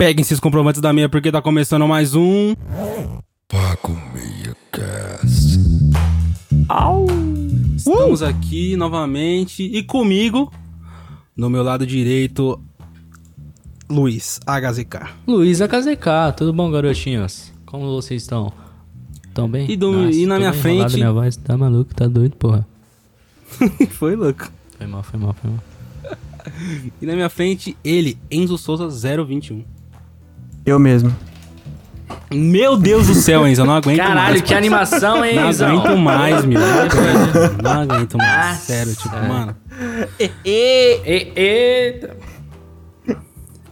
Peguem esses comprovantes da minha porque tá começando mais um. Paco Meia Cast. Estamos aqui novamente e comigo, no meu lado direito, Luiz HZK. Luiz HZK, tudo bom, garotinhos? Como vocês estão? Tão bem? E, do- e na minha frente- enrolado, Minha voz tá maluco, tá doido, porra. Foi louco. Foi mal, foi mal, foi mal. E na minha frente, ele, Enzo Souza 021. Eu mesmo. Meu Deus do céu, Enzo, eu não aguento Caralho, mais. que animação, hein, Não Enzão? aguento mais, meu. Não aguento mais. Sério, tipo, mano. E- Eita.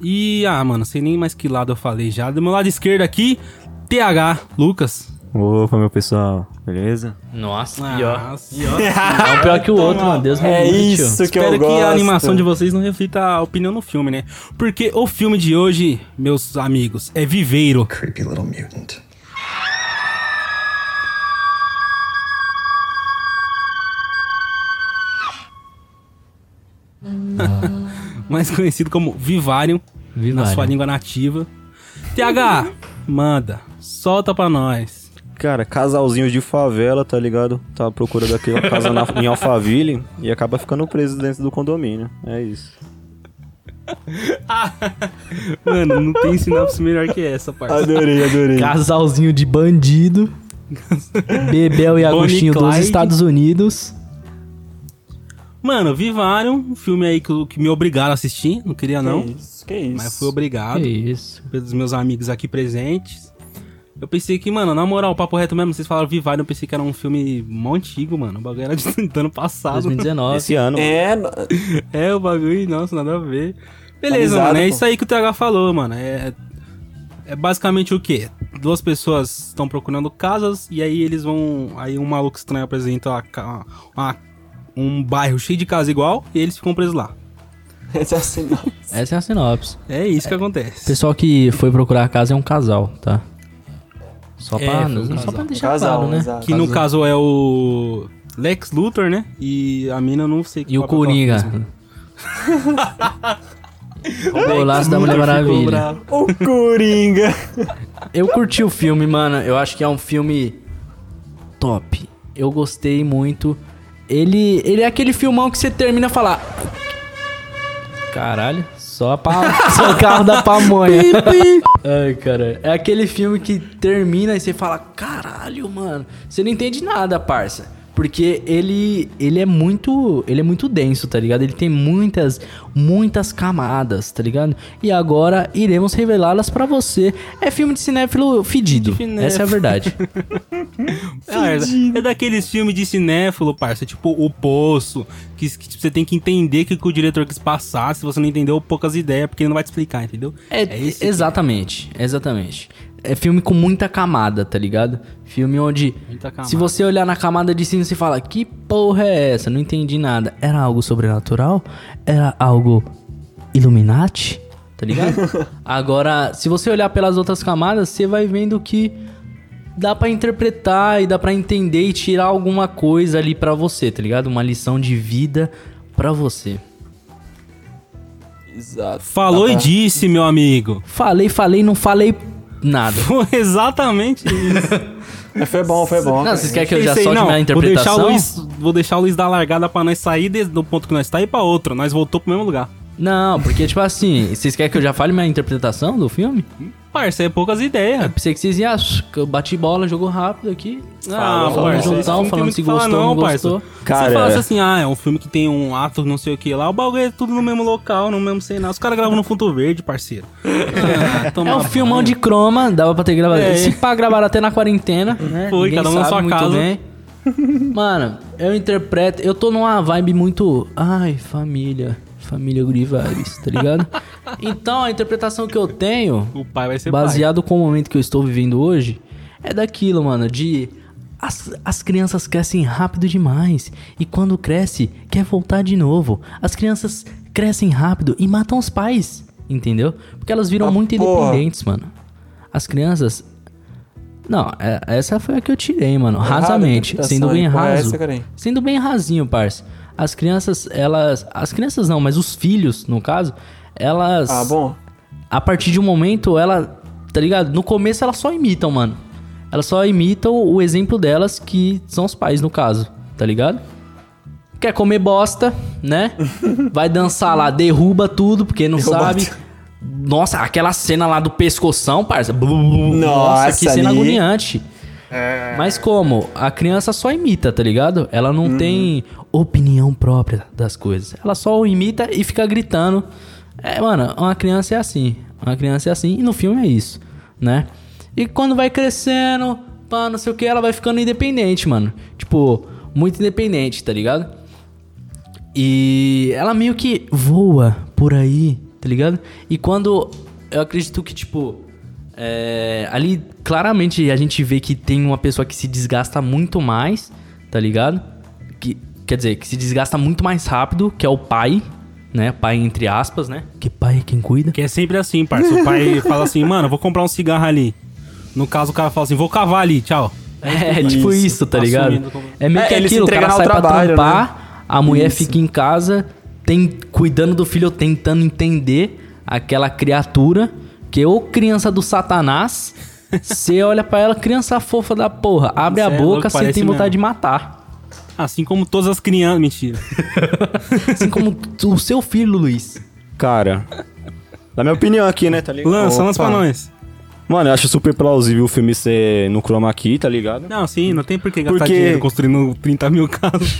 E, ah, mano, sei nem mais que lado eu falei já. Do meu lado esquerdo aqui, TH, Lucas. Opa, meu pessoal. Beleza? Nossa, Ah, pior. Nossa. É um pior que o outro, mano. Deus me É livre, isso tio. que eu Espero gosto. que a animação de vocês não reflita a opinião no filme, né? Porque o filme de hoje, meus amigos, é Viveiro. creepy little mutant. mais conhecido como Vivarium, na Vivarium. sua língua nativa. TH, manda, solta pra nós. Cara, casalzinho de favela, tá ligado? Tá à procura daquela casa na- em Alphaville e acaba ficando preso dentro do condomínio. É isso. Mano, não tem sinopse melhor que essa, parça. Adorei, adorei. Casalzinho de bandido. Bebel e Agostinho dos. Estados Unidos. Mano, Vivarium, um filme aí que, que me obrigaram a assistir, não queria não, Que isso, que isso. mas fui obrigado. Que isso. pelos meus amigos aqui presentes. Eu pensei que, mano, na moral, papo reto mesmo, vocês falaram Vivarium, eu pensei que era um filme mó antigo, mano. O bagulho era de do ano passado. 2019. Esse ano. É, É, o bagulho, nossa, nada a ver. Beleza, mano, é pô. isso aí que o TH falou, mano. É, é basicamente o quê? Duas pessoas estão procurando casas e aí eles vão. Aí um maluco estranho apresenta uma uma- um bairro cheio de casa igual e eles ficam presos lá. esse é assim, não. Essa é a sinopse. É isso que O acontece. pessoal que foi procurar a casa é um casal, tá? Só É, pra, foi um só pra deixar Casal, claro, né? exato. Que no caso é o Lex Luthor, né? E a mina eu não sei que E o ela Coringa. o golaço da Mulher Maravilha. O Coringa. Eu curti o filme, mano. Eu acho que é um filme top. Eu gostei muito. Ele, ele é aquele filmão que você termina a falar. Caralho, só, a pa... só o carro da pamonha. Ai, cara. É aquele filme que termina e você fala: Caralho, mano. Você não entende nada, parça. Porque ele, ele é muito. Ele é muito denso, tá ligado? Ele tem muitas, muitas camadas, tá ligado? E agora iremos revelá-las pra você. É filme de cinéfilo fedido. Essa é a verdade. Ah, é, é daqueles filmes de cinéfilo, parça, tipo O Poço, que, que, tipo, você tem que entender o que, que o diretor quis passar, se você não entendeu, poucas ideias, porque ele não vai te explicar, entendeu? É, é. exatamente, exatamente. É filme com muita camada, tá ligado? Filme onde, se você olhar na camada de cima, você fala, que porra é essa? Não entendi nada. Era algo sobrenatural? Era algo Illuminati? Tá ligado? Agora, se você olhar pelas outras camadas, você vai vendo que dá pra interpretar e dá pra entender e tirar alguma coisa ali pra você, tá ligado? Uma lição de vida pra você. Exato. Falou Dá e pra- disse, meu amigo. Falei, falei, não falei nada. Foi exatamente isso. Mas foi bom, foi bom. Não, vocês querem que eu já solte não, minha Vou deixar, interpretação? o Luiz, vou deixar o Luiz dar a largada pra nós sair de- do ponto que nós tá e ir pra outro. Nós voltou pro mesmo lugar. Não, porque, tipo assim, vocês querem que eu já fale minha interpretação do filme? Parça, é poucas ideias. Eu pensei que vocês iam, "Ah, que eu bati bola, jogou rápido aqui. Ah, Falando parça, não falando se gostou, não parça. gostou. Cara, Você falasse é- assim, ah, é um filme que tem um ato não sei o que lá, o bagulho é tudo no mesmo local, no mesmo cenário. Os caras gravam no fundo verde, parceiro. Ah, toma É um banho. filmão de croma, dava pra ter gravado. É. Se pá, gravaram até na quarentena, né? Foi, Ninguém cada um na sabe sua muito casa. bem. Mano, eu interpreto. Eu tô numa vibe muito. Ai, família. Família Vibes, tá ligado? então, a interpretação que eu tenho. O pai vai ser baseado com o momento que eu estou vivendo hoje, é daquilo, mano, de as, as crianças crescem rápido demais e quando cresce quer voltar de novo. As crianças crescem rápido e matam os pais, entendeu? Porque elas viram Ah, muito porra. independentes, mano. As crianças Não, é- essa foi a que eu tirei, mano. Errada Rasamente, sendo bem é raso. essa, Karen? Sendo bem rasinho, parça. As crianças, elas. As crianças não, mas os filhos, no caso, elas Ah, bom. a partir de um momento, ela, tá ligado? No começo elas só imitam, mano. Elas só imitam o exemplo delas, que são os pais, no caso, tá ligado? Quer comer bosta, né? Vai dançar lá, derruba tudo, porque não Derruba sabe. tudo. Nossa, aquela cena lá do pescoção, parça. Nossa, que Nossa, cena ali. agoniante. Mas como? A criança só imita, tá ligado? Ela não tem opinião própria das coisas. Ela só imita e fica gritando. É, mano, uma criança é assim. Uma criança é assim. E no filme é isso, né? E quando vai crescendo, pá, não sei o que, ela vai ficando independente, mano. Tipo, muito independente, tá ligado? E ela meio que voa por aí, tá ligado? E quando. Eu acredito que, tipo. É, ali, claramente, a gente vê que tem uma pessoa que se desgasta muito mais, tá ligado? Que, quer dizer, que se desgasta muito mais rápido, que é o pai, né? Pai, entre aspas, né? Que pai é quem cuida. Que é sempre assim, parça. O pai fala assim, mano, vou comprar um cigarro ali. No caso, o cara fala assim, vou cavar ali, tchau. É, tipo Isso. isso, tá ligado? Como- É meio É, que aquilo, o cara sai pra trabalho, trampar, a mulher Isso. fica em casa, tem, cuidando do filho, tentando entender aquela criatura, que ou criança do satanás, você olha pra ela, criança fofa da porra, abre a Cê é boca, você tem vontade mesmo. de matar. Assim como todas as crianças. Mentira. Assim como o seu filho, Luiz. Cara, na minha opinião aqui, né, tá ligado? Lança, lança pra Opa. nós. Mano, eu acho super plausível o filme ser no chroma key, tá ligado? Não, sim, não tem por que gastar Porque- dinheiro construindo 30 mil casas.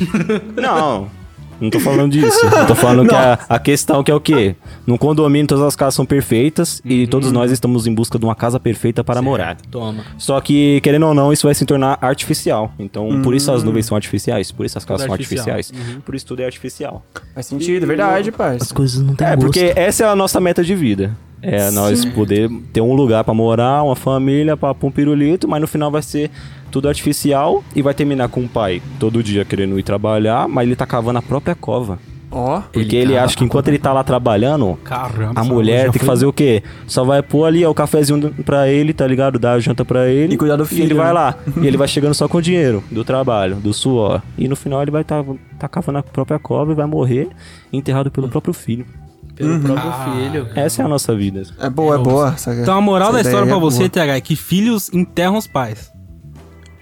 Não, não tô falando disso. Eu tô falando que a, a questão que é o quê? No condomínio todas as casas são perfeitas e todos nós estamos em busca de uma casa perfeita para morar. Toma. Só que, querendo ou não, isso vai se tornar artificial. Então, por isso as nuvens são artificiais, por isso as casas Tudo são artificial. artificiais, por isso tudo é artificial. Faz sentido, é verdade, As parça. coisas não têm É, gosto. porque essa é a nossa meta de vida. É nós poder ter um lugar pra morar, uma família, pra pôr um pirulito, mas no final vai ser tudo artificial e vai terminar com o pai todo dia querendo ir trabalhar, mas ele tá cavando a própria cova. Ó. Porque ele, cava acha que enquanto ele tá lá trabalhando, Caramba. a mulher tem que foi- fazer o quê? Só vai pôr ali ó, o cafezinho pra ele, tá ligado? Dar a janta pra ele. E cuidar do E filho, ele vai né? lá. e ele vai chegando só com o dinheiro do trabalho, do suor. E no final ele vai tá, tá cavando a própria cova e vai morrer enterrado pelo próprio filho. Pelo próprio Ah. filho. Essa é a nossa vida. É boa, é boa. essa- Então a moral da história é você, boa. TH, é que filhos enterram os pais.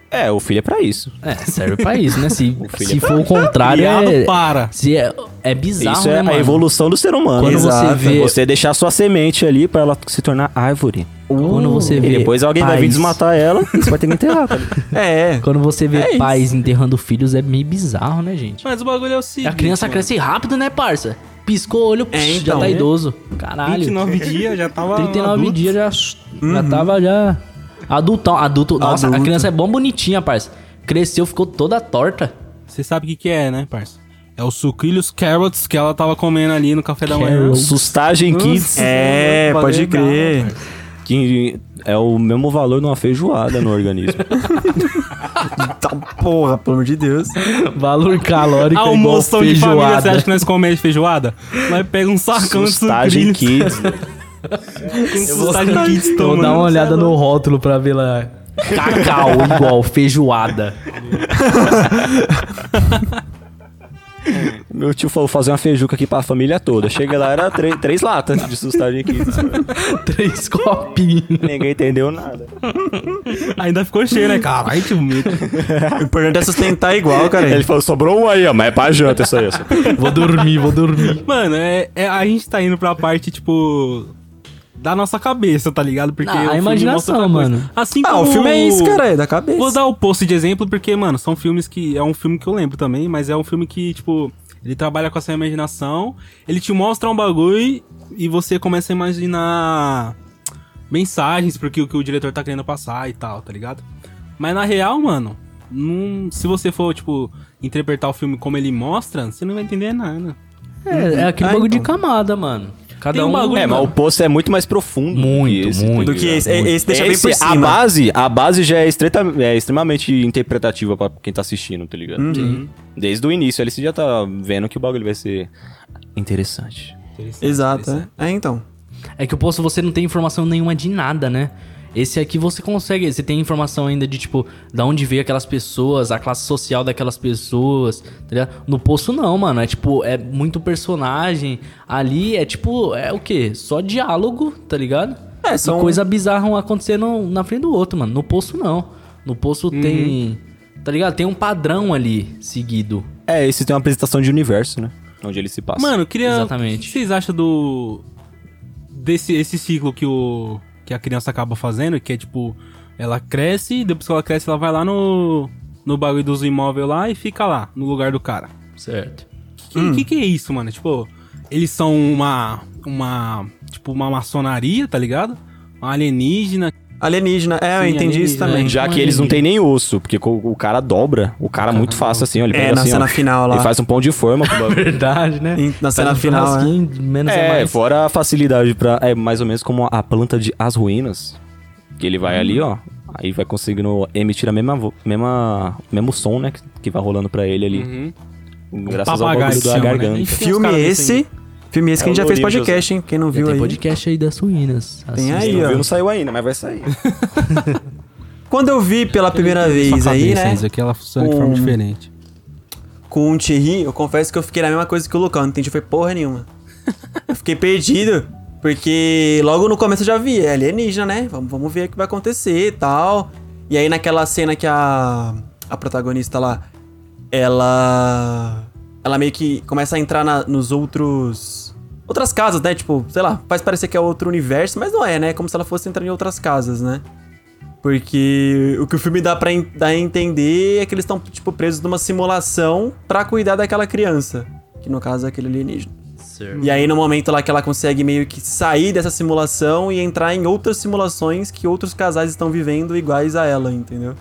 É, o filho é pra isso. É, serve pra isso, né? Se, se é for o contrário, é, para. se é, é bizarro, isso né, é mano? a evolução do ser humano. Quando Exato. você vê... Você deixar sua semente ali pra ela se tornar árvore. Quando você E vê depois alguém vai vir pais- desmatar ela e você vai ter que enterrar, tá ligado? É, Quando você vê É isso. pais enterrando filhos, é meio bizarro, né, gente? Mas o bagulho é o seguinte. a criança mano. cresce rápido, né, parça? Piscou o olho, É, então. já tá É. idoso. Caralho. 29 dias já tava. 39 adulto. dias já, já tava já... Adultão, adulto. Nossa, a Adulto. criança é bom bonitinha, parça. Cresceu, ficou toda torta. Você sabe o que, que é, né, parça? É o sucrilhos carrots que ela tava comendo ali no café da manhã. Sustagem Kids, É, pode crer. que é o mesmo valor de uma feijoada no organismo. Tá porra, pelo amor de Deus. Valor calórico é igual de família, você feijoada. acha que nós comemos feijoada? Nós pega um sacão de Sustagem sucrilhos. Kids. Com sustagem kids Vou dar uma olhada é no louco. rótulo pra ver lá. Cacau igual feijoada. Meu tio falou fazer uma feijuca aqui pra família toda. Chega lá, era três, três latas de Sustagem Kids. Três copinhos. Ninguém entendeu nada. Ainda ficou cheio, né? Caralho, tio medo. O importante é sustentar igual, cara. Ele falou, sobrou um aí, ó, mas é pra janta isso aí. Vou dormir, vou dormir. Mano, é, é- a gente tá indo pra parte, tipo. Da nossa cabeça, tá ligado? Porque Ah, a imaginação, mano. Assim Ah, como o filme é isso, cara, é da cabeça. Vou dar o post de exemplo porque, mano, são filmes que. É um filme que eu lembro também, mas é um filme que, tipo, ele trabalha com essa imaginação, ele te mostra um bagulho e você começa a imaginar mensagens porque o que o diretor tá querendo passar e tal, tá ligado? Mas na real, mano, não- se você for, tipo, interpretar o filme como ele mostra, você não vai entender nada. É, é aquele Ah, bagulho de então. camada, mano. Cada um um... bagulho- É, mas o poço é muito mais profundo. Muito, esse, muito. tá Do que esse, é- esse deixa bem por Esse- A cima. base, a base já é, estreita, é extremamente interpretativa pra quem tá assistindo, tá ligado? Uhum. Desde o início, ele já tá vendo que o bagulho vai ser interessante. Interessante, Exato, interessante. é. É, então. É que o posto você não tem informação nenhuma de nada, né? Esse aqui você consegue, você tem informação ainda de tipo, da onde veio aquelas pessoas, a classe social daquelas pessoas, tá ligado? No Poço não, mano, é tipo, é muito personagem. Ali é tipo, é o quê? Só diálogo, tá ligado? É, E são- coisa bizarra um acontecendo na frente do outro, mano. No Poço não. No Poço tem, tá ligado? Tem um padrão ali seguido. É, esse tem uma apresentação de universo, né? Onde ele se passa. Mano, eu queria. Exatamente. O que vocês acham do. Desse esse ciclo que, o, que a criança acaba fazendo, que é tipo. Ela cresce, depois que ela cresce, ela vai lá no. No bagulho dos imóveis lá e fica lá, no lugar do cara. Certo. Que, que, que é isso, mano? Tipo, eles são uma. Uma. Tipo, uma maçonaria, tá ligado? Uma alienígena. Alienígena, é, eu Sim, entendi isso também. é. Já que eles não têm nem osso, porque co- o cara dobra o cara muito fácil assim, ó. Ele É, pega na assim, cena ó, final lá. Ele faz um pão de forma com o. Verdade, né? Em- na cena um final, churrasquinho, Menos é, É, mais. fora a facilidade pra. É mais ou menos como a planta de As Ruínas. Que ele vai ali, ó. Aí vai conseguindo emitir a mesma, mesma mesmo som, né? que- Que vai rolando pra ele ali. Graças ao bagulho da né? garganta. Uns Filme esse. Filme esse que a gente já fez podcast, hein? Quem não viu tem aí. podcast aí das suínas. Tem aí, Não ó. viu, não saiu ainda, mas vai sair. Quando eu vi pela primeira vez aí, né? Isso aqui ela funciona de Com- forma diferente. com o Thierry, eu confesso que eu fiquei na mesma coisa que o Lucão, não entendi foi porra nenhuma. eu fiquei perdido, porque logo no começo eu já vi, é alienígena, né? Vamos, vamos ver o que vai acontecer e tal. E aí naquela cena que a, a protagonista lá, ela. Ela meio que começa a entrar na- nos outros. Outras casas, né? Tipo, sei lá, faz parecer que é outro universo, mas não é, né? É como se ela fosse entrar em outras casas, né? Porque o que o filme dá pra dar a entender é que eles estão, tipo, presos numa simulação pra cuidar daquela criança. Que no caso é aquele alienígena. Certo. E aí, no momento lá que ela consegue meio que sair dessa simulação e entrar em outras simulações que outros casais estão vivendo iguais a ela, entendeu?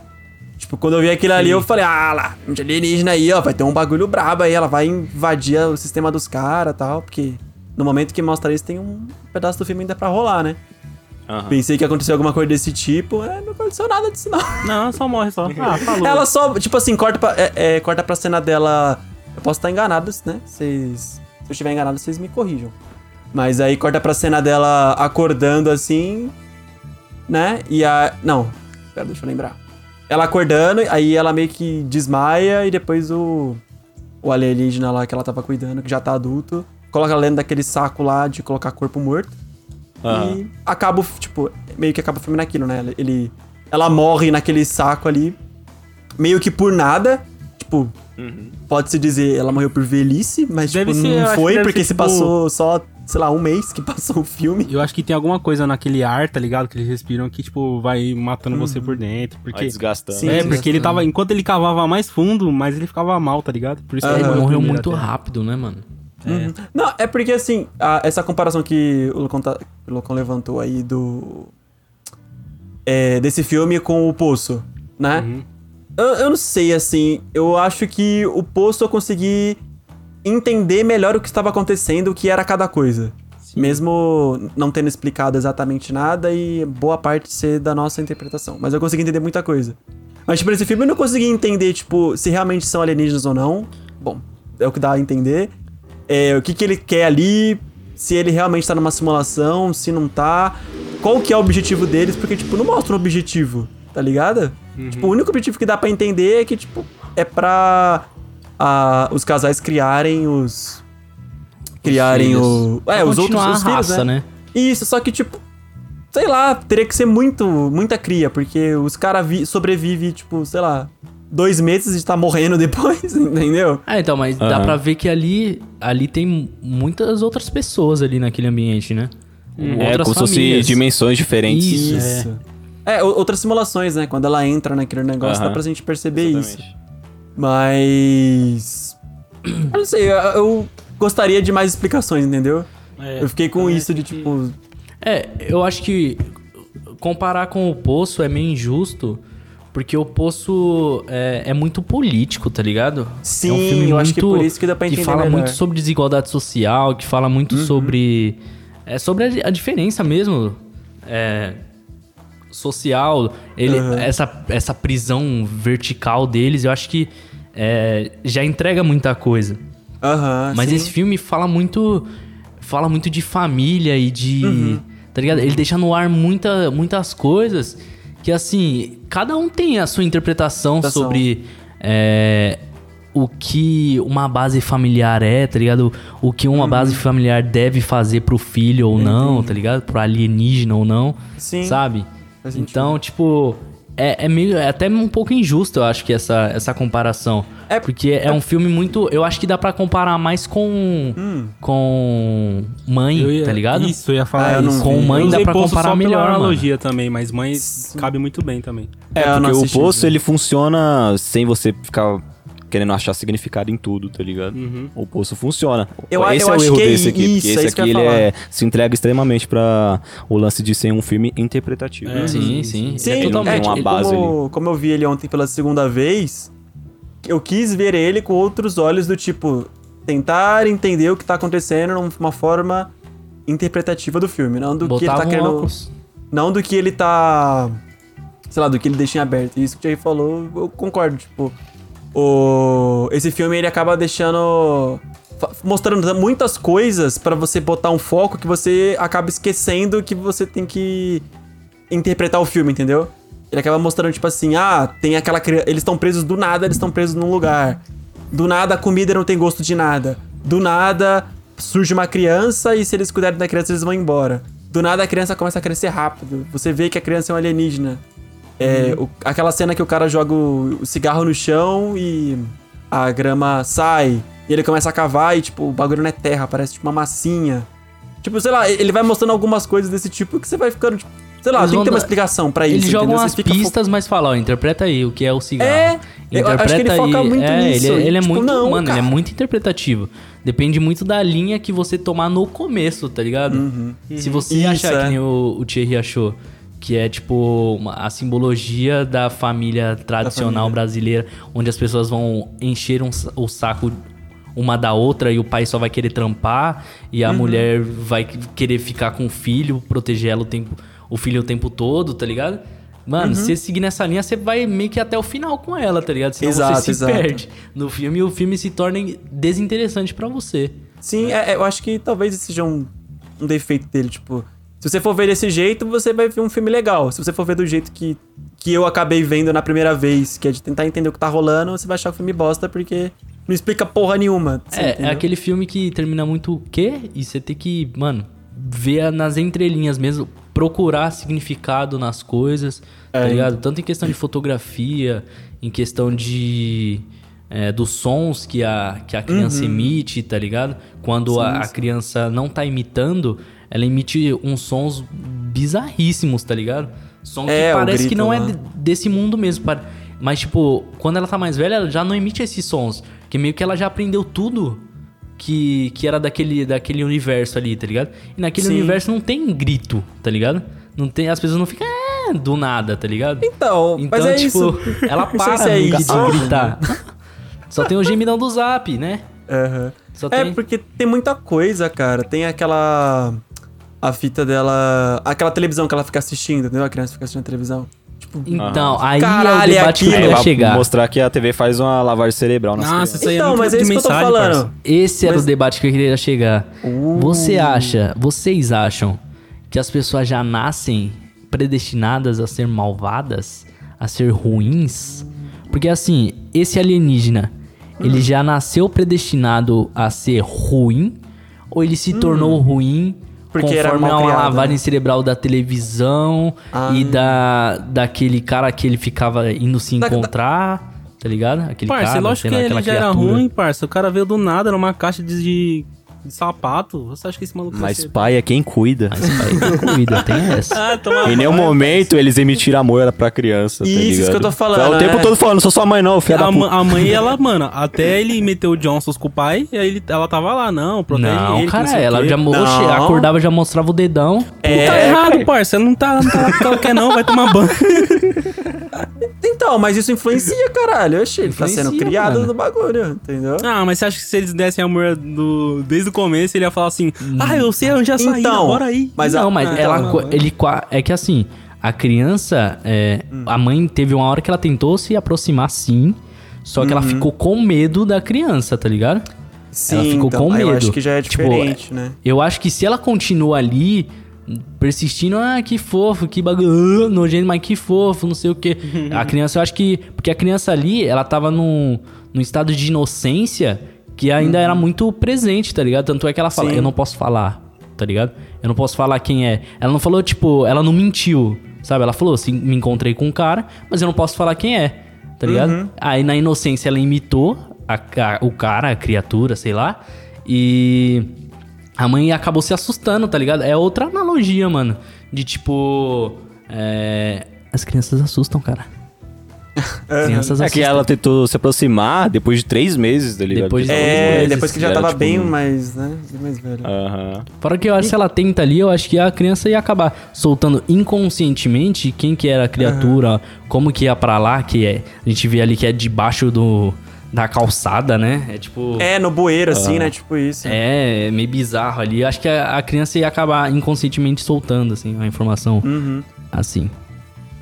Tipo, quando eu vi aquilo ali, eu falei, ah lá, um alienígena aí, ó, vai ter um bagulho brabo aí, ela vai invadir o sistema dos caras e tal, porque no momento que mostra isso, tem um pedaço do filme ainda pra rolar, né? Aham. Pensei que ia acontecer alguma coisa desse tipo, é, não aconteceu nada disso não. Não, só morre só. Ah, falou. Ela só, tipo assim, corta pra, é, é, corta pra cena dela. Eu posso estar enganado, né? Vocês. Se eu estiver enganado, vocês me corrijam. Mas aí corta pra cena dela acordando assim. Né? E a. Não, pera, deixa eu lembrar. Ela acordando, aí ela meio que desmaia e depois o. O alienígena lá que ela tava cuidando, que já tá adulto, coloca ela dentro daquele saco lá de colocar corpo morto. E acaba, o- tipo, meio que acaba o filme naquilo, né? Ele. Ela morre naquele saco ali, meio que por nada. Tipo, pode-se dizer, ela morreu por velhice, mas tipo, ser, não foi, porque ser, se tipo- passou só, sei lá, um mês que passou o filme. Eu acho que tem alguma coisa naquele ar, tá ligado? Que eles respiram que, tipo, vai matando você por dentro. Vai Porque. desgastando. Sim, é, sim, porque ele tava. Enquanto ele cavava mais fundo, mais ele ficava mal, tá ligado? Por isso Aham. que Ele morreu muito até. rápido, né, mano? Uhum. Não, é porque assim, a- essa comparação que o Lucão, tá- o Lucão levantou aí do. é, desse filme com o Poço, né? Uhum. Eu, eu não sei, assim. Eu acho que o Poço eu consegui entender melhor o que estava acontecendo, o que era cada coisa. Mesmo não tendo explicado exatamente nada e boa parte ser da nossa interpretação. Mas eu consegui entender muita coisa. Mas, tipo, nesse filme eu não consegui entender, tipo, se realmente são alienígenas ou não. Bom, é o que dá a entender. É, o que, que ele quer ali, se ele realmente tá numa simulação, se não tá. Qual que é o objetivo deles, porque, tipo, não mostra um objetivo, tá ligado? Tipo, o único objetivo que dá pra entender é que, tipo, é pra ah, os casais criarem os. Criarem filhos. o. É, Pra os outros os a filhos, raça, né? né? Isso, só que, tipo, sei lá, teria que ser muito, muita cria, porque os caras vi sobrevivem, tipo, sei lá, dois meses e tá morrendo depois, entendeu? Ah, então, mas dá Aham. pra ver que ali, ali tem muitas outras pessoas ali naquele ambiente, né? É, Outras como se fosse famílias. dimensões diferentes. Isso. É, o- outras simulações, né? Quando ela entra naquele negócio, dá Aham. pra gente perceber isso. Exatamente. Mas. Eu não sei, eu, eu gostaria de mais explicações, entendeu? É, eu fiquei com isso de acho que- tipo. É, eu acho que comparar com o Poço é meio injusto, porque o Poço é, é muito político, tá ligado? Sim, é um filme eu acho que por isso que dá pra Que entender fala melhor. muito sobre desigualdade social, que fala muito Uhum. sobre... É sobre a, a diferença mesmo é, social. Ele, Uhum. essa, essa prisão vertical deles, eu acho que é, já entrega muita coisa. Aham. Mas sim. esse filme fala muito. Fala muito de família e de. Uhum. Tá ligado? Ele deixa no ar muita, muitas coisas que, assim, cada um tem a sua interpretação Interpretação. sobre é, o que uma base familiar é, tá ligado? O que Uhum. uma base familiar deve fazer pro filho ou não, tá ligado? Pro alienígena ou não, Sim. sabe? Então, tipo, é, é meio, é até um pouco injusto, eu acho que essa, essa comparação. É- porque é um filme muito. Eu acho que dá pra comparar mais com. Hum. Com mãe, ia- tá ligado? Isso, eu ia falar Ah, eu. Com vi. mãe Eu dá pra comparar só pela melhor, mano. analogia também, mas mãe cabe muito bem também. É, É, porque o poço ele funciona sem você ficar querendo achar significado em tudo, tá ligado? Uhum. O poço funciona. Eu- esse eu é o acho erro que é desse aqui, isso, porque é esse eu aqui ele falar. é, se entrega extremamente pra o lance de ser um filme interpretativo. É. Sim, sim. Sim, Ele é tem totalmente. uma ele- base como, como eu vi ele ontem pela segunda vez, eu quis ver ele com outros olhos do tipo tentar entender o que tá acontecendo numa forma interpretativa do filme, não do que ele Botava tá um querendo, óculos. não do que ele tá, sei lá, do que ele deixa em aberto. Isso que o Jay falou, eu concordo, tipo, o esse filme ele acaba deixando mostrando muitas coisas pra você botar um foco que você acaba esquecendo que você tem que interpretar o filme, entendeu? Ele acaba mostrando, tipo assim, ah, tem aquela criança. Eles estão presos do nada, eles estão presos num lugar. Do nada a comida não tem gosto de nada. Do nada surge uma criança e se eles cuidarem da criança, eles vão embora. Do nada a criança começa a crescer rápido. Você vê que a criança é um alienígena. É, o- aquela cena que o cara joga o, o cigarro no chão e a grama sai. E ele começa a cavar e, tipo, o bagulho não é terra, parece tipo uma massinha. Tipo, sei lá, ele vai mostrando algumas coisas desse tipo que você vai ficando, tipo, sei lá, Eles tem que ter uma explicação pra isso. Eles jogam as fica fo- pistas, mas fala, ó, interpreta aí o que é o cigarro. É, eu acho que ele foca muito é, nisso, Ele, ele é tipo, muito, não, mano, ele é cara. muito interpretativo. Depende muito da linha que você tomar no começo, tá ligado? Se você Uhum. Isso, achar é. que nem o, o Thierry achou, que é tipo uma- a simbologia da família tradicional família. brasileira, onde as pessoas vão encher um o saco uma da outra e o pai só vai querer trampar e Uhum. a mulher vai querer ficar com o filho, proteger ela o tempo, o filho o tempo todo, tá ligado? Mano, Uhum. se você seguir nessa linha, você vai meio que até o final com ela, tá ligado? Senão Exato, você se exato. perde no filme e o filme se torna desinteressante pra você. Sim, é, é, eu acho que talvez esse seja um, um defeito dele, tipo... Se você for ver desse jeito, você vai ver um filme legal. Se você for ver do jeito que, que eu acabei vendo na primeira vez, que é de tentar entender o que tá rolando, você vai achar o filme bosta porque não explica porra nenhuma. É, entendeu? é aquele filme que termina muito o quê? E você tem que, mano, ver nas entrelinhas mesmo, procurar significado nas coisas, tá É, ligado? Tanto em questão de fotografia, em questão de. É, dos sons que a, que a criança Uhum. emite, tá ligado? Quando a, a criança não tá imitando, ela emite uns sons bizarríssimos, tá ligado? Som É, que parece que grito não é lá. de- desse mundo mesmo. Mas, tipo, quando ela tá mais velha, ela já não emite esses sons. Porque meio que ela já aprendeu tudo que, que era daquele, daquele universo ali, tá ligado? E naquele Sim. universo não tem grito, tá ligado? Não tem, as pessoas não ficam "É", do nada, tá ligado? Então, Então, mas é tipo, isso. ela para se é nunca isso. de gritar. Só tem o gemidão do zap, né? Aham. Só É, tem... porque tem muita coisa, cara. Tem aquela. A fita dela. Aquela televisão que ela fica assistindo, entendeu? A criança fica assistindo a televisão. Tipo, Então, aí é o debate que eu aquilo. É, ia pra chegar. mostrar que a TV faz uma lavagem cerebral nas Nossa, crianças. isso aí é Então, mas é isso que eu tô falando. parça. Esse era Mas- o debate que eu queria chegar. Uh. Você acha, vocês acham que as pessoas já nascem predestinadas a ser malvadas, a ser ruins? Porque assim, esse alienígena, ele já nasceu predestinado a ser ruim ou ele se tornou ruim Porque era conforme mal a uma lavagem né? cerebral da televisão Ah. e da daquele cara que ele ficava indo se Da- da- encontrar, tá ligado? Aquele Parça, cara, lógico que ele já era criatura. ruim, parça. O cara veio do nada numa caixa de, de, sapato. Você acha que esse maluco Mas pai é quem cuida. Mas pai, cuida, tem essa. Ah, toma Em nenhum momento eles emitiram amor pra criança, tá Isso, isso ligado? que eu tô falando, É o tempo é. todo falando, sou sua mãe não, filha da A, puta. a mãe, ela, mano, até ele meteu o Johnsons com o pai, e aí ele, ela tava lá, não, protege Não, ele. cara, sei o ela já Não. acordava já mostrava o dedão. É, tá errado, parça. Não tá, não tá lá porque ela quer, não, vai tomar banho. Então, mas isso influencia, caralho. Oxi, ele tá sendo Influencia, criado mano. no bagulho, entendeu? ah, mas você acha que se eles dessem amor do, desde o começo, ele ia falar assim: Ah, eu sei onde já saí, Então, bora aí. mas não, a- mas Ah, ela, tá. ele é que assim, a criança, é, Hum. a mãe teve uma hora que ela tentou se aproximar sim, só que ela Uhum. ficou com medo da criança, tá ligado? Sim, ela ficou então, com medo. Eu acho que já é Tipo, diferente, né? Eu acho que se ela continua ali, persistindo, ah, que fofo, que bagulho, ah, nojento, mas que fofo, não sei o que. a criança, eu acho que. Porque a criança ali, ela tava num, num estado de inocência que ainda era muito presente, tá ligado? Tanto é que ela fala, Sim. eu não posso falar, tá ligado? Eu não posso falar quem é. Ela não falou, tipo, ela não mentiu, sabe? Ela falou assim, me encontrei com um cara, mas eu não posso falar quem é, tá ligado? Aí na inocência ela imitou a ca- o cara, a criatura, sei lá, e a mãe acabou se assustando, tá ligado? É outra analogia, mano, de tipo, é... as crianças assustam, cara. Crianças É que ela tentou se aproximar depois de três meses, tá ligado? Depois de É, meses, depois que já tava tipo, bem mais, né? Bem mais velho. Aham. Fora que eu acho que se ela tenta ali, eu acho que a criança ia acabar soltando inconscientemente quem que era a criatura, como que ia pra lá, que é. A gente vê ali que é debaixo do, da calçada, né? É tipo. É, no bueiro, assim, né? Tipo isso. É, é meio bizarro ali. Eu acho que a, a criança ia acabar inconscientemente soltando, assim, a informação. Uhum. Assim.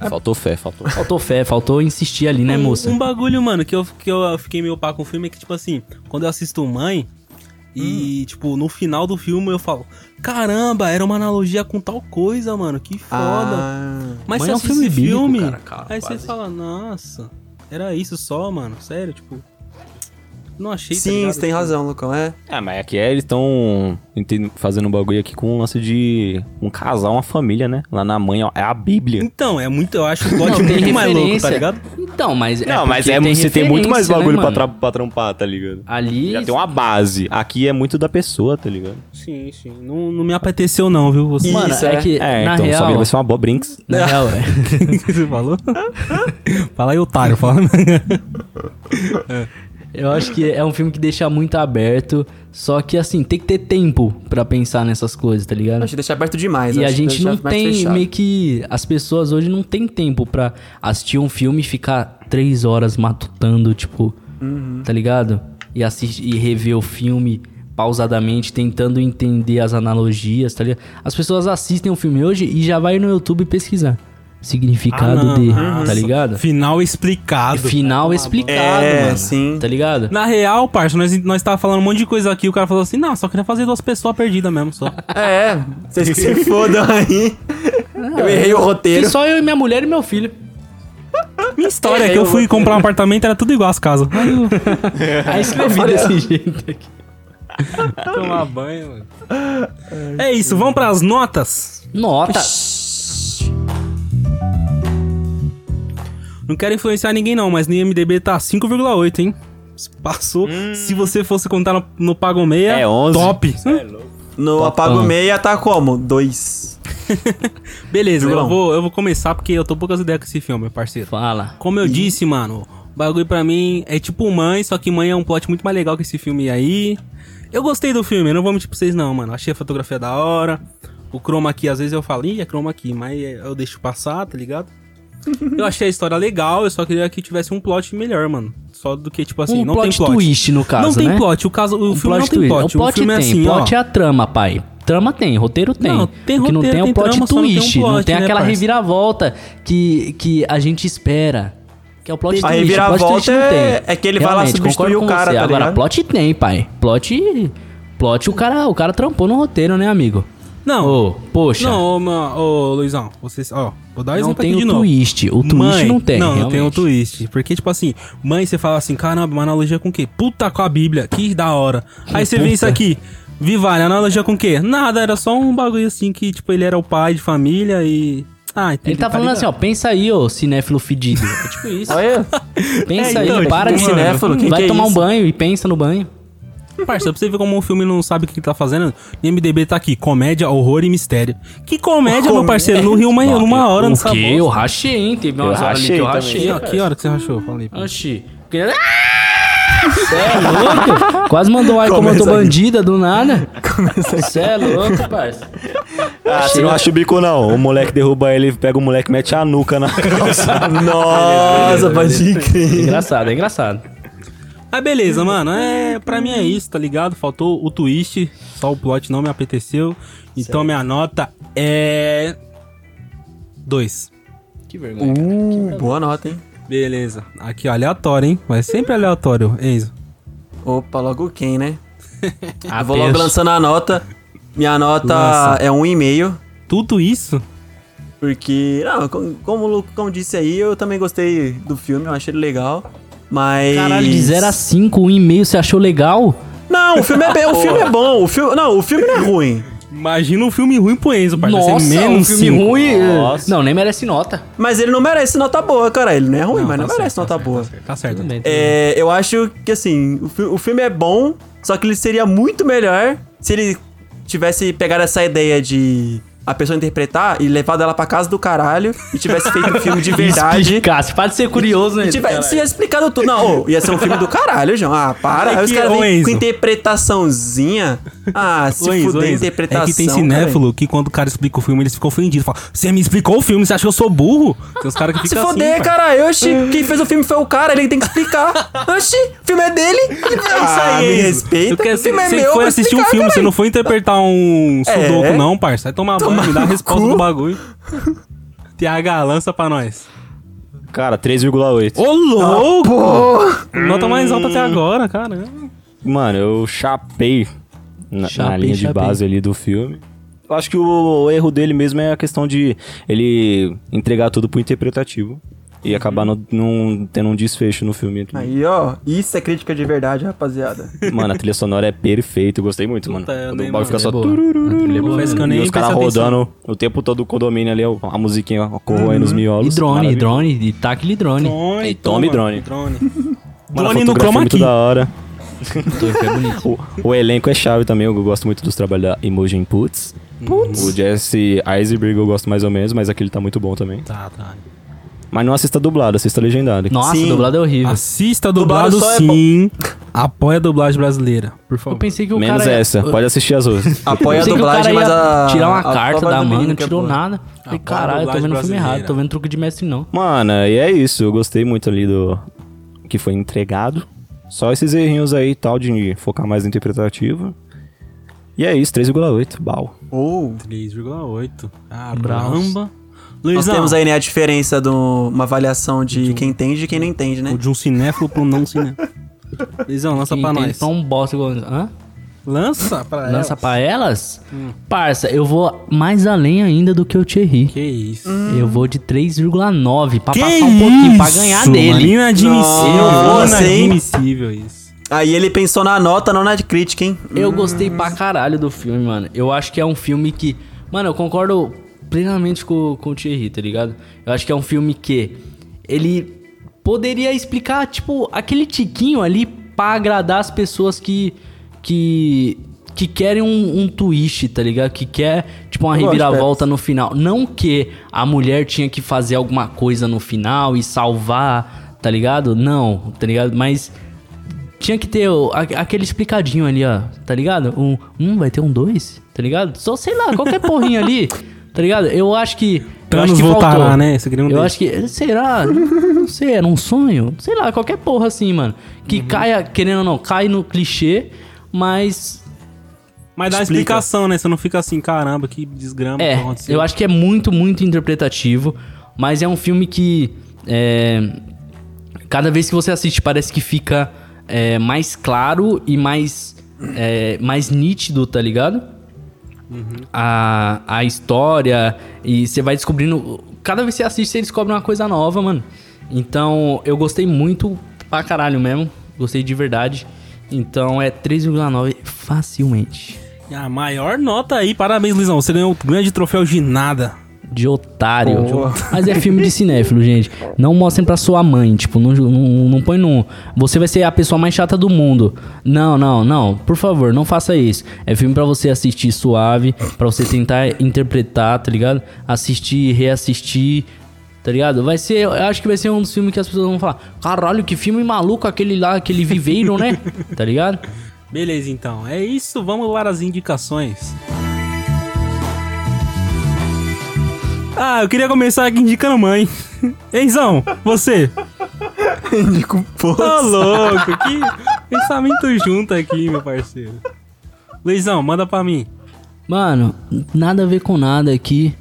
Faltou fé, faltou. Faltou fé, faltou insistir ali, né, um, moça? Um bagulho, mano, que eu, que eu fiquei meio pá com o filme é que, tipo assim, quando eu assisto Mãe, e, tipo, no final do filme eu falo, caramba, era uma analogia com tal coisa, mano, que foda. Ah, Mas Mãe você é um filme bíblico, filme, cara, cara, aí você quase. fala, nossa, era isso só, mano, sério, tipo... Não achei, tá sim, ligado? você tem Tipo, razão, Lucão. É. É, mas aqui é, eles estão fazendo um bagulho aqui com um lance de um casal, uma família, né? Lá na mãe, ó, é a Bíblia. Então, é muito, eu acho o plot Não, tem muito mais louco, tá ligado? Então, mas. Não, mas é, você tem muito mais né, bagulho pra, mano? tra pra trampar, tá ligado? Ali. Já tem uma base. Aqui é muito da pessoa, tá ligado? Sim, sim, não, não me apeteceu não, viu? Você... Mano, Isso, é, é. que. É, na então real. vida vai ser uma boa brinks. Na real, é. O que você falou? fala aí, otário, fala. Eu acho que é um filme que deixa muito aberto. Só que, assim, tem que ter tempo pra pensar nessas coisas, tá ligado? Acho que deixa aberto demais. E a gente não tem, fechado. meio que. As pessoas hoje não tem tempo pra assistir um filme e ficar três horas matutando, tipo, Uhum. tá ligado? E, assistir, e rever o filme pausadamente, tentando entender as analogias, tá ligado? As pessoas assistem o filme hoje e já vai no YouTube pesquisar. Significado Ah, não, de, nossa. tá ligado? Final explicado. Final explicado, É, mano. sim. Tá ligado? Na real, parça, nós, nós tava falando um monte de coisa aqui, o cara falou assim, não, só queria fazer duas pessoas perdidas mesmo, só. É, vocês que se fodam aí. Eu errei o roteiro. E só eu e minha mulher e meu filho. Minha história é que eu fui comprar um apartamento, era tudo igual as casas. Aí eu Aí escrevi desse jeito aqui. tomar banho, mano. É isso, vamos pras notas. Nota. Não quero influenciar ninguém não, mas no IMDB tá 5,8, hein? Passou. Se você fosse contar no, no Pago Meia, É 11. top. No Topão. Apago Meia tá como? Dois. Beleza, eu vou, eu vou começar porque eu tô poucas ideias com esse filme, meu parceiro. Fala. Como eu disse, mano, o bagulho pra mim é tipo Mãe, só que Mãe é um plot muito mais legal que esse filme aí. Eu gostei do filme, eu não vou mentir pra vocês não, mano. Achei a fotografia da hora. O chroma aqui, às vezes eu falo, ih, é chroma aqui, mas eu deixo passar, tá ligado? Eu achei a história legal, eu só queria que tivesse um plot melhor, mano. Só do que, tipo assim, um não plot, tem plot. twist, no caso, não tem né? plot, o, caso, o Um filme não tem twist. plot. O plot filme tem. é assim, plot ó. é a trama, pai. Trama tem, roteiro tem. Não, tem O que não roteiro, tem é o tem plot trama, só não tem um twist. não plot, tem né, aquela parça? reviravolta que, que a gente espera. Que é o plot A twist. reviravolta o plot twist não tem. é- é que ele vai lá Realmente, substituir o cara, tá Agora, ligado? plot tem, pai. Plot. Plot, o cara, o cara trampou no roteiro, né, amigo? Não. Ô, poxa. Não, ô, ma- ô, Luizão, vocês, ó, vou dar um não exemplo tem aqui de o novo. twist. O twist mãe, não tem. Não, não tem o twist. Porque, tipo assim, mãe, você fala assim, caramba, uma analogia com o quê? Puta com a Bíblia, que da hora. Aí você vê isso aqui, Vivale, analogia com o quê? Nada, era só um bagulho assim que, tipo, ele era o pai de família e. Ah, entendi. Ele tá falando assim, ó, pensa aí, ô cinéfilo fedido. É tipo isso. Olha. Pensa É, então, aí, para quem de é cinéfilo? Quem Vai que é tomar um banho e pensa no banho. Parça, pra você ver como o filme não sabe o que tá fazendo, no MDB tá aqui, comédia, horror e mistério. Que comédia, meu parceiro? No Rio uma, numa hora o nessa quê? bosta. Eu rachei, hein? Teve umas Eu horas ali que eu rachei rachei. Aqui, ó, que hora que você rachou? Aí. pô. Oxi. Cê é louco? Quase mandou ai como eu tô bandida do nada. Cê é louco, parça. Ah, você não acha o bico, não. O moleque derruba ele, pega o moleque e mete a nuca na calça. Nossa, pode crer. Engraçado, é engraçado. Mas beleza, mano. É, pra mim é isso, tá ligado? Faltou o twist, só o plot não me apeteceu. Então minha nota é. 2. Que vergonha. Uh, boa nota, hein? Beleza. Aqui, ó, aleatório, hein? Mas sempre aleatório, Enzo. Opa, logo quem, né? Ah, vou logo lançando a nota. Minha nota Lança. é um e-mail. tudo isso? Porque, não, com- como o Lu- como disse aí, eu também gostei do filme, eu achei ele legal. Mas. Caralho, de 0 a 5, 1,5 você achou legal? Não, o filme é bem, o filme é bom. O filme, não, o filme não é ruim. Imagina um filme ruim pro Enzo, pai. Nossa, menos um filme cinco. ruim. eh, Nossa. Não, nem merece nota. Mas ele não merece nota boa, cara. Ele não é ruim, mas não tá merece certo, nota tá boa. certo, Tá certo. Tudo bem, tudo bem. É, eu acho que assim, o, fi- o filme é bom, só que ele seria muito melhor se ele tivesse pegado essa ideia de a pessoa interpretar e levado ela pra casa do caralho e tivesse feito um filme de verdade. Explicasse, pode ser curioso, né? Tivesse explicado tudo. Não, ô, ia ser um filme do caralho, João. Ah, para. É Aí os caras vêm com interpretaçãozinha. Ah, se Enzo, fuder Enzo, interpretação. É que tem cara. cinéfilo que quando o cara explica o filme, eles ficam ofendidos. Falam, você me explicou o filme, você acha que eu sou burro? Tem uns caras que Se ficam assim, foder, pai. cara. Oxi, quem fez o filme foi o cara, ele tem que explicar. Oxi, o filme é dele. É isso Ah, aí, me respeita. Eu quero- o filme é você meu, foi vou assistir um filme, você não foi interpretar um sudoku, É. não, parça. Vai tomar banho, Me dá a resposta do bagulho. TH, lança pra nós. Cara, 3,8. Ô, louco! Nota mais alta até agora, caramba. Mano, eu chapei na, na Chapei, linha de chapei. base ali do filme. Eu acho que o, o erro dele mesmo é a questão de ele entregar tudo pro interpretativo e acabar não, não tendo um desfecho no filme. Aí, ó, isso é crítica de verdade, rapaziada. Mano, a trilha sonora é perfeita, eu gostei muito, mano. Puta, Quando o bagulho fica É só... é eu E os caras rodando o tempo todo o condomínio ali, a musiquinha corroendo os miolos. E drone, drone, e de drone. Drone, E tome drone. drone. Drone no é chroma key. da hora. Bonito. O, o elenco é chave também, eu gosto muito dos trabalhos da Emoji Inputs. O Jesse Eisenberg eu gosto mais ou menos, mas aquele tá muito bom também. Tá, tá. Mas não assista dublado, assista legendado. Nossa, Sim. dublado é horrível. Assista Dublado dublado é sim. Apoia a dublagem brasileira, por Eu favor. pensei que o Menos cara... ia- essa, pode assistir as outras. Apoia Eu a dublagem, mas ia a. tirar uma a carta da menino não é tirou nada. Falei, Apoia a caralho, tô dublagem vendo filme errado, tô vendo truque de mestre não. Mano, e é isso, eu gostei muito ali do que foi entregado. Só esses errinhos aí e tal, de focar mais no interpretativo. E é isso, 3,8, bal. Oh. 3,8. Braus. Caramba. Nós Luizão, temos aí, né, a diferença de uma avaliação de quem entende e quem não entende, né? de um cinéfilo pro não cinéfilo. Luizão, lança Quem pra nós. Pra um bosta igual... Hã? Lança pra Lança elas. pra elas? Parça, eu vou mais além ainda do que o Thierry. Que isso. Eu vou de 3,9 pra Que passar um pouquinho, pra isso, ganhar mano, dele. Inadmissível. Nossa, hein? inadmissível isso. Aí ele pensou na nota, não na crítica, hein? Eu gostei pra caralho do filme, mano. Eu acho que é um filme que. Mano, eu concordo plenamente com, com o Thierry, tá ligado? Eu acho que é um filme que ele poderia explicar, tipo, aquele tiquinho ali pra agradar as pessoas que. que. que querem um, um twist, tá ligado? Que quer, tipo, uma Eu reviravolta no final. Não que a mulher tinha que fazer alguma coisa no final e salvar, tá ligado? Não, tá ligado? Mas tinha que ter aquele explicadinho ali, ó, tá ligado? Um, um vai ter um dois, tá ligado? Só, sei lá, qualquer porrinho ali, tá ligado? Eu acho que... eu Thanos acho que voltará, faltou. né? Eu acho que... Será? Não sei, era um sonho? Sei lá, qualquer porra assim, mano. Que Uhum. caia, querendo ou não, cai no clichê, mas... Mas dá Explica. explicação, né? Você não fica assim, caramba, que desgrama É, que eu acho que é muito, muito interpretativo, mas é um filme que... é, cada vez que você assiste parece que fica é, mais claro e mais, é, mais nítido, tá ligado? A, a história e você vai descobrindo... Cada vez que você assiste, você descobre uma coisa nova, mano. Então, eu gostei muito pra caralho mesmo. Gostei de verdade. Então, é 3,9 facilmente. A maior nota aí, parabéns, Luizão. Você ganhou o grande troféu de nada. De otário. Mas é filme de cinéfilo, gente. Não mostrem pra sua mãe. Tipo, não, não, não põe no. Você vai ser a pessoa mais chata do mundo. Não, não, não. Por favor, não faça isso. É filme pra você assistir suave. Pra você tentar interpretar, tá ligado? Assistir, reassistir. Tá ligado? Vai ser. Eu acho que vai ser um dos filmes que as pessoas vão falar: caralho, que filme maluco aquele lá, aquele viveiro, né? Tá ligado? Beleza, então. É isso, vamos para as indicações. Ah, eu queria começar aqui indicando mãe. Enzão, você. Indico Ô, louco, que pensamento junto aqui, meu parceiro. Luizão, manda pra mim. Mano, nada a ver com nada aqui.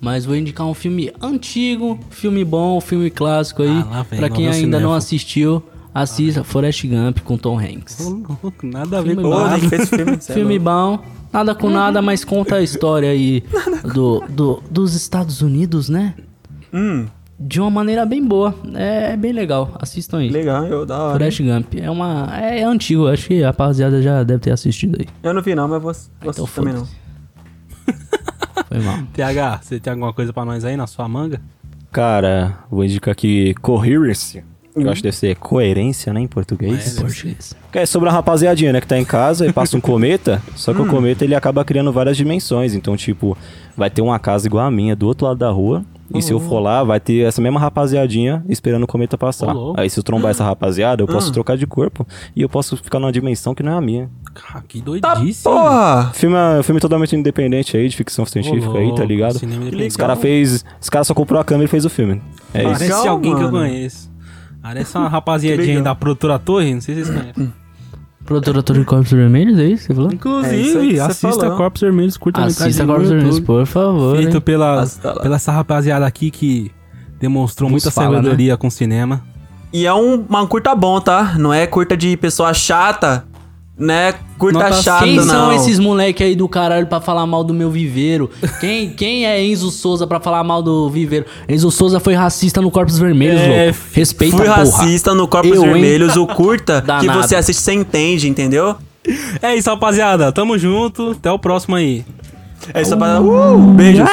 Mas vou indicar um filme antigo, filme bom, filme clássico aí. Ah, lá pra quem ainda não cinéfilo. assistiu, assista Forrest Gump com Tom Hanks. Ô, louco, Nada a ver Filme com bom. Nada. filme. é filme louco. bom. Nada com nada, mas conta a história aí do, do, dos Estados Unidos, né? Hum, De uma maneira bem boa. É bem legal. Assistam aí. legal, eu da hora. Forrest Gump. É uma. É, é antigo, acho que a rapaziada já deve ter assistido aí. Eu não vi não, mas vou, vou Então assistir também não. Foi mal. TH, você tem alguma coisa pra nós aí na sua manga? Cara, vou indicar aqui Coherence. Que Eu acho que deve ser coerência, né, em português. É, Português. Que é sobre a rapaziadinha, né, que tá em casa e passa um cometa, só que o cometa ele acaba criando várias dimensões. Então, tipo, vai ter uma casa igual a minha do outro lado da rua. E se eu for lá, vai ter essa mesma rapaziadinha esperando o cometa passar. Louco. Aí se eu trombar essa rapaziada, eu posso trocar de corpo e eu posso ficar numa dimensão que não é a minha. Ah, que Tá doidice. porra! Filme, é- filme totalmente independente aí, de ficção científica aí, tá ligado? Os cara fez. Os caras só comprou a câmera e fez o filme. É isso. Parece Legal, alguém que eu conheço. Parece uma rapaziadinha aí da produtora Torre, não sei se vocês conhecem. Produtor de Corpos Vermelhos, é isso que você falou? É Inclusive, você assista. Corpos Vermelhos, curta Assista Corpos Vermelhos, por favor. Feito hein? pela, pela essa rapaziada aqui que demonstrou Nos muita fala, sabedoria com cinema. E é um, uma curta bom, tá? Não é curta de pessoa chata, né? Curta Nota chata, Quem não. são esses moleque aí do caralho pra falar mal do meu viveiro? Quem, quem é Enzo Souza pra falar mal do viveiro? Enzo Souza foi racista no Corpos Vermelhos, É, louco. Respeita, Fui porra. racista no Corpos Eu, hein? Vermelhos, o curta que você assiste, você entende, entendeu? É isso, rapaziada. Tamo junto. Até o próximo aí. É isso, rapaziada. Uh, beijos.